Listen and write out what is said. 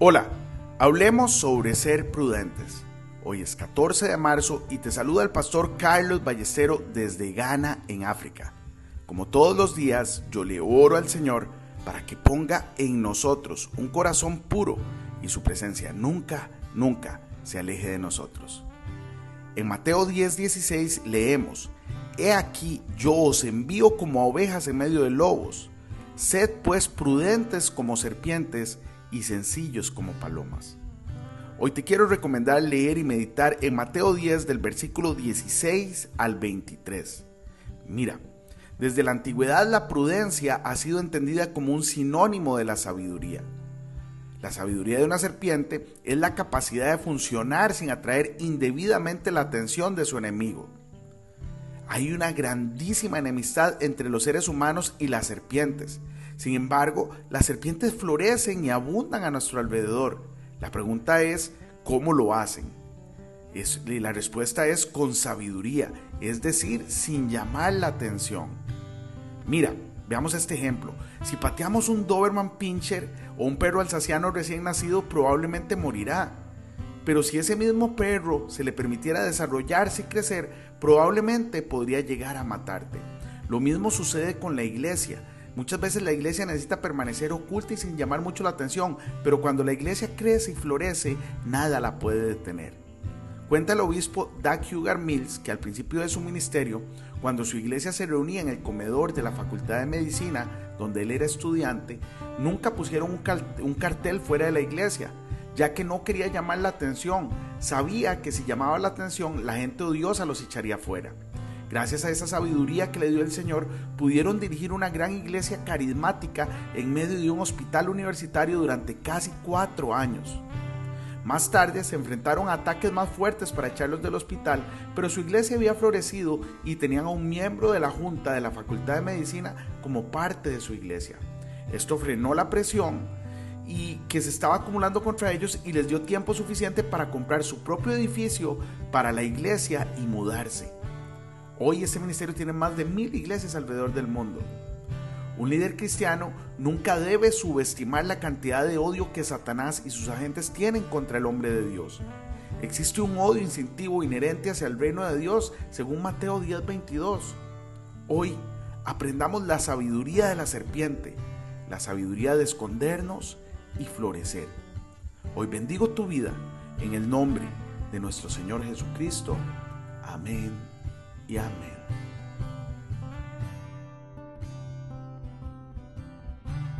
Hola, hablemos sobre ser prudentes. Hoy es 14 de marzo y te saluda el pastor Carlos Ballestero desde Ghana, en África. Como todos los días, yo le oro al Señor para que ponga en nosotros un corazón puro y su presencia nunca, nunca se aleje de nosotros. En Mateo 10:16 leemos, He aquí yo os envío como ovejas en medio de lobos. Sed pues prudentes como serpientes y sencillos como palomas. Hoy te quiero recomendar leer y meditar en Mateo 10 del versículo 16 al 23. Mira, desde la antigüedad la prudencia ha sido entendida como un sinónimo de la sabiduría. La sabiduría de una serpiente es la capacidad de funcionar sin atraer indebidamente la atención de su enemigo. Hay una grandísima enemistad entre los seres humanos y las serpientes, sin embargo, las serpientes florecen y abundan a nuestro alrededor. La pregunta es, ¿cómo lo hacen? la respuesta es con sabiduría, es decir, sin llamar la atención. Mira, veamos este ejemplo. Si pateamos un Doberman Pinscher o un perro alsaciano recién nacido, probablemente morirá. Pero si ese mismo perro se le permitiera desarrollarse y crecer, probablemente podría llegar a matarte. Lo mismo sucede con la iglesia. Muchas veces la iglesia necesita permanecer oculta y sin llamar mucho la atención, pero cuando la iglesia crece y florece, nada la puede detener. Cuenta el obispo Doug Hugar Mills que al principio de su ministerio, cuando su iglesia se reunía en el comedor de la Facultad de Medicina, donde él era estudiante, nunca pusieron un, cartel fuera de la iglesia, ya que no quería llamar la atención. Sabía que si llamaba la atención, la gente odiosa los echaría fuera. Gracias a esa sabiduría que le dio el Señor, pudieron dirigir una gran iglesia carismática en medio de un hospital universitario durante casi cuatro años. Más tarde se enfrentaron a ataques más fuertes para echarlos del hospital, pero su iglesia había florecido y tenían a un miembro de la junta de la Facultad de Medicina como parte de su iglesia. Esto frenó la presión y que se estaba acumulando contra ellos y les dio tiempo suficiente para comprar su propio edificio para la iglesia y mudarse. Hoy este ministerio tiene más de mil iglesias alrededor del mundo. Un líder cristiano nunca debe subestimar la cantidad de odio que Satanás y sus agentes tienen contra el hombre de Dios. Existe un odio instintivo inherente hacia el reino de Dios, según Mateo 10:22. Hoy aprendamos la sabiduría de la serpiente, la sabiduría de escondernos y florecer. Hoy bendigo tu vida en el nombre de nuestro Señor Jesucristo. Amén y amén.